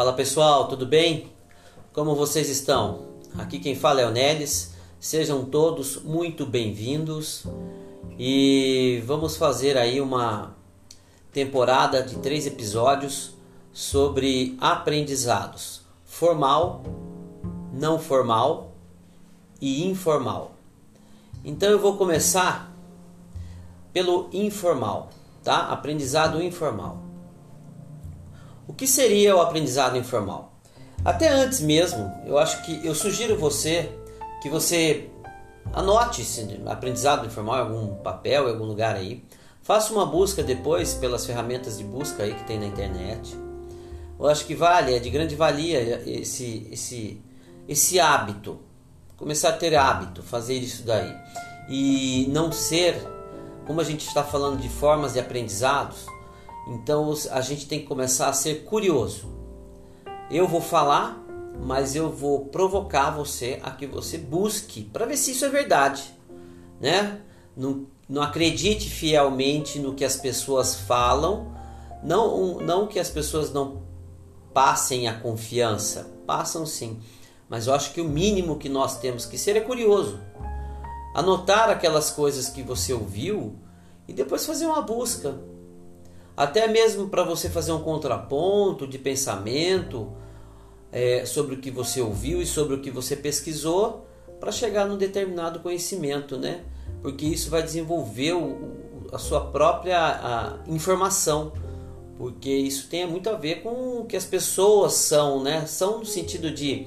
Fala pessoal, tudo bem? Como vocês estão? Aqui quem fala é o Nelis. Sejam todos muito bem-vindos e vamos fazer aí uma temporada de três episódios sobre aprendizados formal, não formal e informal. Então eu vou começar pelo informal, tá? Aprendizado informal. O que seria o aprendizado informal? Até antes mesmo, eu acho que eu sugiro você que você anote esse aprendizado informal em algum papel, em algum lugar aí. Faça uma busca depois pelas ferramentas de busca aí que tem na internet. Eu acho que vale, é de grande valia esse esse esse hábito. Começar a ter hábito, fazer isso daí. E não ser, como a gente está falando de formas de aprendizados, então a gente tem que começar a ser curioso. Eu vou falar, mas eu vou provocar você a que você busque para ver se isso é verdade, né? Não, não acredite fielmente no que as pessoas falam, não, não que as pessoas não passem a confiança, passam sim, mas eu acho que o mínimo que nós temos que ser é curioso, anotar aquelas coisas que você ouviu e depois fazer uma busca até mesmo para você fazer um contraponto de pensamento é, sobre o que você ouviu e sobre o que você pesquisou para chegar num determinado conhecimento, né? Porque isso vai desenvolver o, a sua própria a informação, porque isso tem muito a ver com o que as pessoas são, né? São no sentido de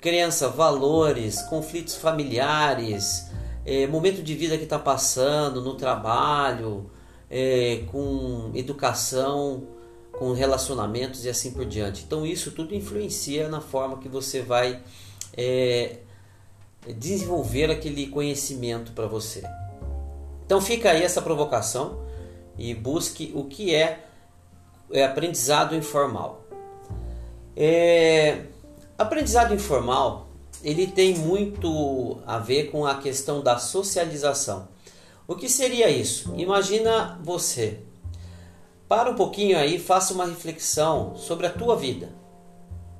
crença, valores, conflitos familiares, é, momento de vida que está passando no trabalho, é, com educação, com relacionamentos e assim por diante. Então isso tudo influencia na forma que você vai é, desenvolver aquele conhecimento para você. Então fica aí essa provocação e busque o que é, é aprendizado informal. É, aprendizado informal ele tem muito a ver com a questão da socialização. O que seria isso? Imagina você. Para um pouquinho aí, faça uma reflexão sobre a tua vida.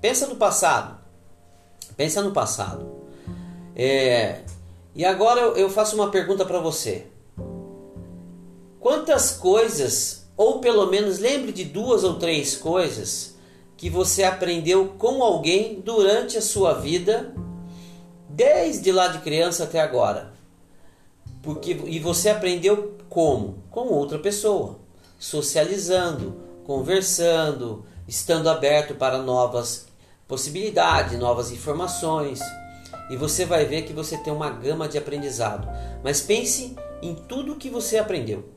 Pensa no passado. Pensa no passado. É, e agora eu faço uma pergunta para você. Quantas coisas, ou pelo menos lembre de duas ou três coisas, que você aprendeu com alguém durante a sua vida, desde lá de criança até agora? Porque, e você aprendeu como? Com outra pessoa, socializando, conversando, estando aberto para novas possibilidades, novas informações. E você vai ver que você tem uma gama de aprendizado. Mas pense em tudo que você aprendeu.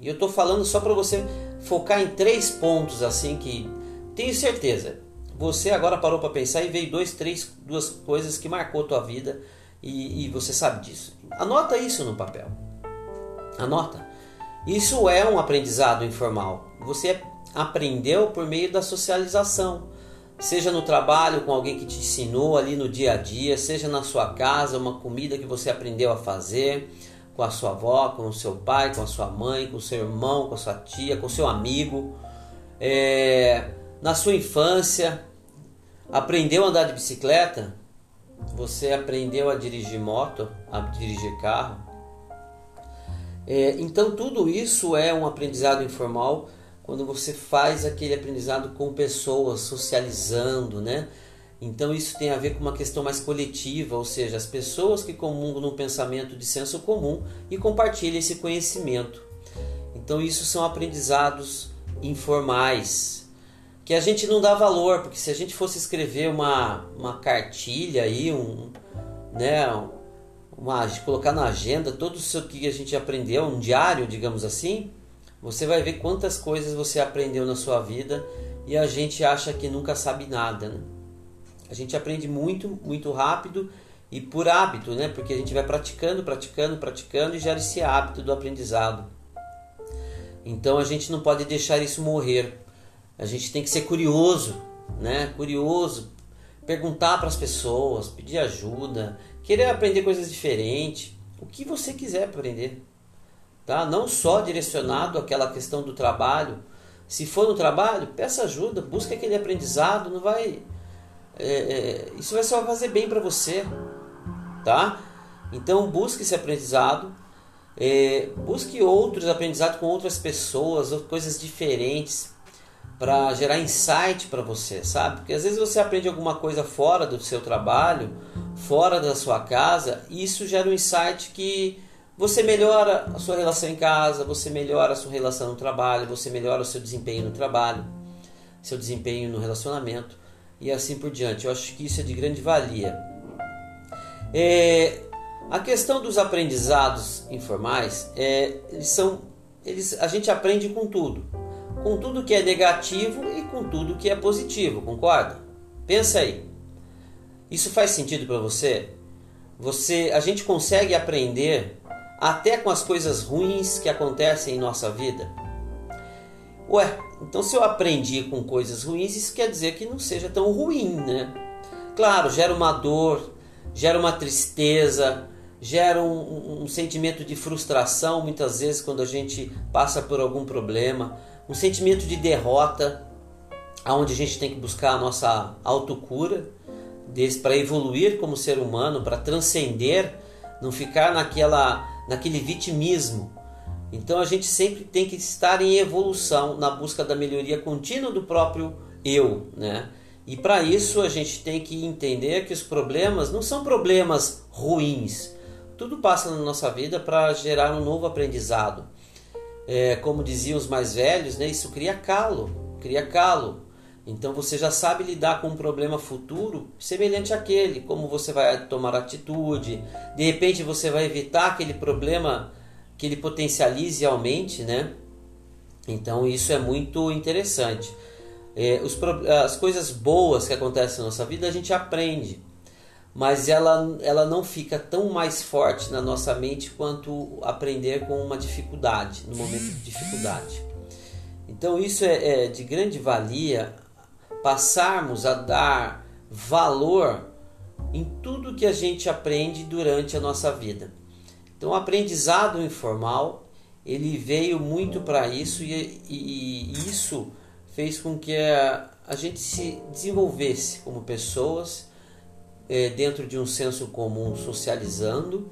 E eu estou falando só para você focar em três pontos assim que tenho certeza. Você agora parou para pensar e veio dois, três, duas coisas que marcou a tua vida e, e você sabe disso. Anota isso no papel. Anota. Isso é um aprendizado informal. Você aprendeu por meio da socialização. Seja no trabalho com alguém que te ensinou ali no dia a dia, seja na sua casa, uma comida que você aprendeu a fazer com a sua avó, com o seu pai, com a sua mãe, com o seu irmão, com a sua tia, com o seu amigo. É, na sua infância, aprendeu a andar de bicicleta? Você aprendeu a dirigir moto, a dirigir carro. É, então tudo isso é um aprendizado informal quando você faz aquele aprendizado com pessoas, socializando, né? Então isso tem a ver com uma questão mais coletiva, ou seja, as pessoas que comungam num pensamento de senso comum e compartilham esse conhecimento. Então isso são aprendizados informais, que a gente não dá valor, porque se a gente fosse escrever uma, uma cartilha aí, um, né, uma, colocar na agenda todo isso que a gente aprendeu, um diário, digamos assim, você vai ver quantas coisas você aprendeu na sua vida e a gente acha que nunca sabe nada. Né? A gente aprende muito, muito rápido e por hábito, né? Porque a gente vai praticando, praticando, praticando e gera esse hábito do aprendizado. Então a gente não pode deixar isso morrer. A gente tem que ser curioso, né? Curioso, perguntar para as pessoas, pedir ajuda, querer aprender coisas diferentes, o que você quiser aprender, tá? Não só direcionado àquela questão do trabalho, Se for no trabalho, peça ajuda, busque aquele aprendizado, não vai. É, é, isso vai só fazer bem para você, tá? Então busque esse aprendizado, é, busque outros aprendizados com outras pessoas, coisas diferentes para gerar insight para você, sabe? Porque às vezes você aprende alguma coisa fora do seu trabalho, fora da sua casa, e isso gera um insight que você melhora a sua relação em casa, você melhora a sua relação no trabalho, você melhora o seu desempenho no trabalho, seu desempenho no relacionamento e assim por diante. Eu acho que isso é de grande valia. É, a questão dos aprendizados informais, é, eles são, eles, a gente aprende com tudo, com tudo que é negativo e com tudo que é positivo, concorda? Pensa aí. Isso faz sentido para você? Você, a gente consegue aprender até com as coisas ruins que acontecem em nossa vida? Ué, então se eu aprendi com coisas ruins, isso quer dizer que não seja tão ruim, né? Claro, gera uma dor, gera uma tristeza, gera um, um, sentimento de frustração muitas vezes quando a gente passa por algum problema, um sentimento de derrota, aonde a gente tem que buscar a nossa autocura para evoluir como ser humano, para transcender, não ficar naquela naquele vitimismo. Então a gente sempre tem que estar em evolução na busca da melhoria contínua do próprio eu, né? E para isso a gente tem que entender que os problemas não são problemas ruins. Tudo passa na nossa vida para gerar um novo aprendizado. É, como diziam os mais velhos, né? Isso cria calo, cria calo. Então você já sabe lidar com um problema futuro semelhante àquele, como você vai tomar atitude, de repente você vai evitar aquele problema que ele potencialize e aumente, né? Então isso é muito interessante. É, os, as coisas boas que acontecem na nossa vida a gente aprende, mas ela, ela não fica tão mais forte na nossa mente quanto aprender com uma dificuldade, no momento de dificuldade. Então isso é, é de grande valia passarmos a dar valor em tudo que a gente aprende durante a nossa vida. Então, o aprendizado informal ele veio muito para isso e, e, e, isso fez com que a, a gente se desenvolvesse como pessoas é, dentro de um senso comum, socializando,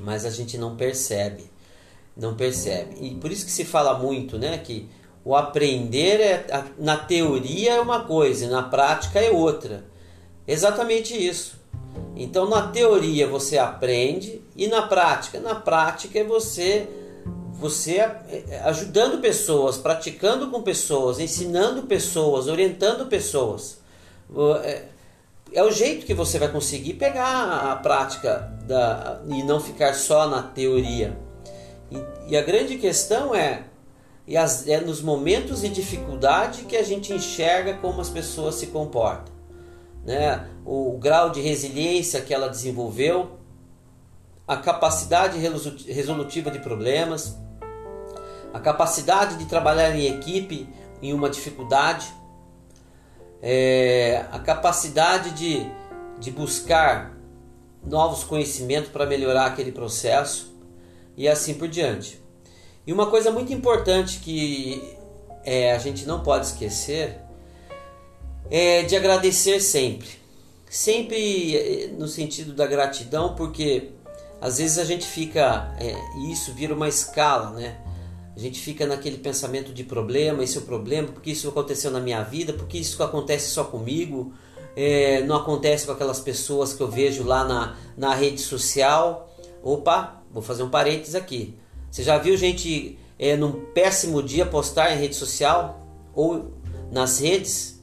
mas a gente não percebe, não percebe. E por isso que se fala muito, né, que o aprender é, na teoria é uma coisa, na prática é outra. Exatamente isso. Então, na teoria você aprende e na prática, na prática é você você é, é, ajudando pessoas, praticando com pessoas, ensinando pessoas, orientando pessoas. É, o jeito que você vai conseguir pegar a prática da, e não ficar só na teoria. E, e a grande questão é as, é nos momentos de dificuldade que a gente enxerga como as pessoas se comportam. Né? O, o grau de resiliência que ela desenvolveu, a capacidade resolutiva de problemas, a capacidade de trabalhar em equipe em uma dificuldade, é, a capacidade de, de buscar novos conhecimentos para melhorar aquele processo e assim por diante. E uma coisa muito importante que é, a gente não pode esquecer é de agradecer sempre. Sempre é, no sentido da gratidão, porque às vezes a gente fica, é, e isso vira uma escala, né? A gente fica naquele pensamento de problema, esse é o problema, porque isso aconteceu na minha vida, porque isso acontece só comigo, é, não acontece com aquelas pessoas que eu vejo lá na, na rede social. Opa, vou fazer um parênteses aqui. Você já viu gente é, num péssimo dia postar em rede social ou nas redes?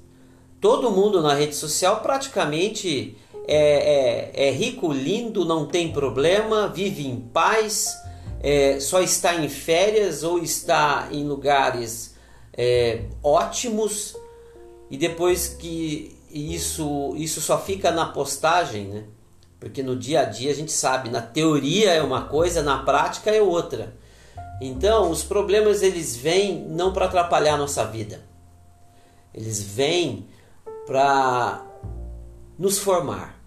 Todo mundo na rede social praticamente é, é, é rico, lindo, não tem problema, vive em paz, é, só está em férias ou está em lugares é, ótimos e depois que isso, isso só fica na postagem, né? Porque no dia a dia a gente sabe, na teoria é uma coisa, na prática é outra. Então, os problemas eles vêm não para atrapalhar a nossa vida. Eles vêm para nos formar,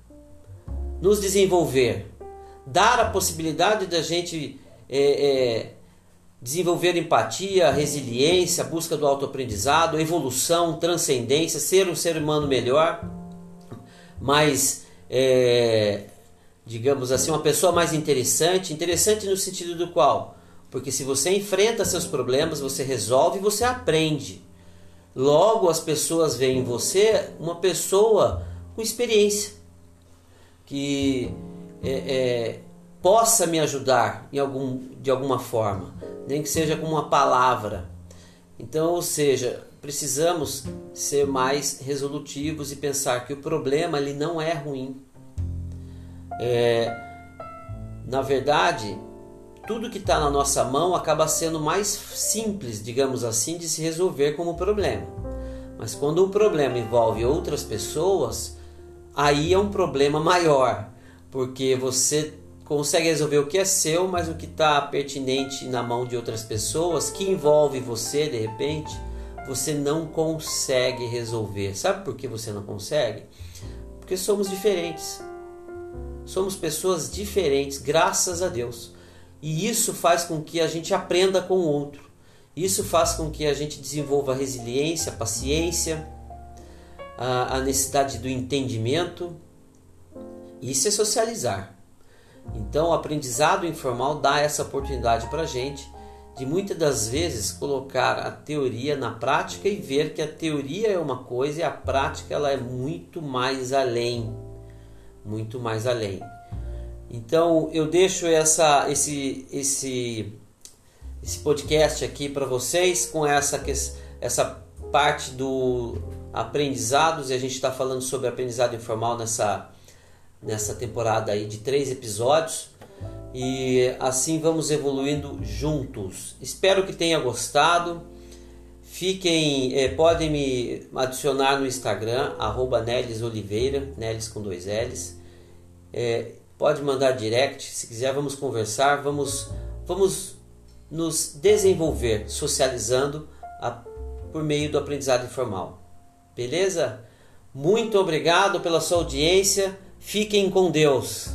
nos desenvolver, dar a possibilidade da gente é, é, desenvolver empatia, resiliência, busca do autoaprendizado, evolução, transcendência, ser um ser humano melhor, mais, é, digamos assim, uma pessoa mais interessante. Interessante no sentido do qual? Porque se você enfrenta seus problemas, você resolve e você aprende. Logo, as pessoas veem em você uma pessoa com experiência, que é, é, possa me ajudar em algum, de alguma forma nem que seja com uma palavra. Então, ou seja, precisamos ser mais resolutivos e pensar que o problema ele não é ruim. É, na verdade, tudo que está na nossa mão acaba sendo mais simples, digamos assim, de se resolver como problema. Mas quando o problema envolve outras pessoas, aí é um problema maior, porque você consegue resolver o que é seu, mas o que está pertinente na mão de outras pessoas, que envolve você de repente, você não consegue resolver. Sabe por que você não consegue? Porque somos diferentes. Somos pessoas diferentes, graças a Deus. E isso faz com que a gente aprenda com o outro. Isso faz com que a gente desenvolva resiliência, paciência, a, necessidade do entendimento. Isso é socializar. Então, o aprendizado informal dá essa oportunidade para a gente de muitas das vezes colocar a teoria na prática e ver que a teoria é uma coisa e a prática ela é muito mais além, muito mais além. Então, eu deixo essa, esse, esse, esse podcast aqui para vocês com essa, essa parte do aprendizados e a gente está falando sobre aprendizado informal nessa nessa temporada aí de três episódios e assim vamos evoluindo juntos. Espero que tenha gostado. Fiquem, eh, podem me adicionar no Instagram, arroba Nelis Oliveira, Nelis com dois L's. Eh, pode mandar direct, se quiser vamos conversar, vamos, vamos nos desenvolver socializando a, por meio do aprendizado informal. Beleza? Muito obrigado pela sua audiência. Fiquem com Deus.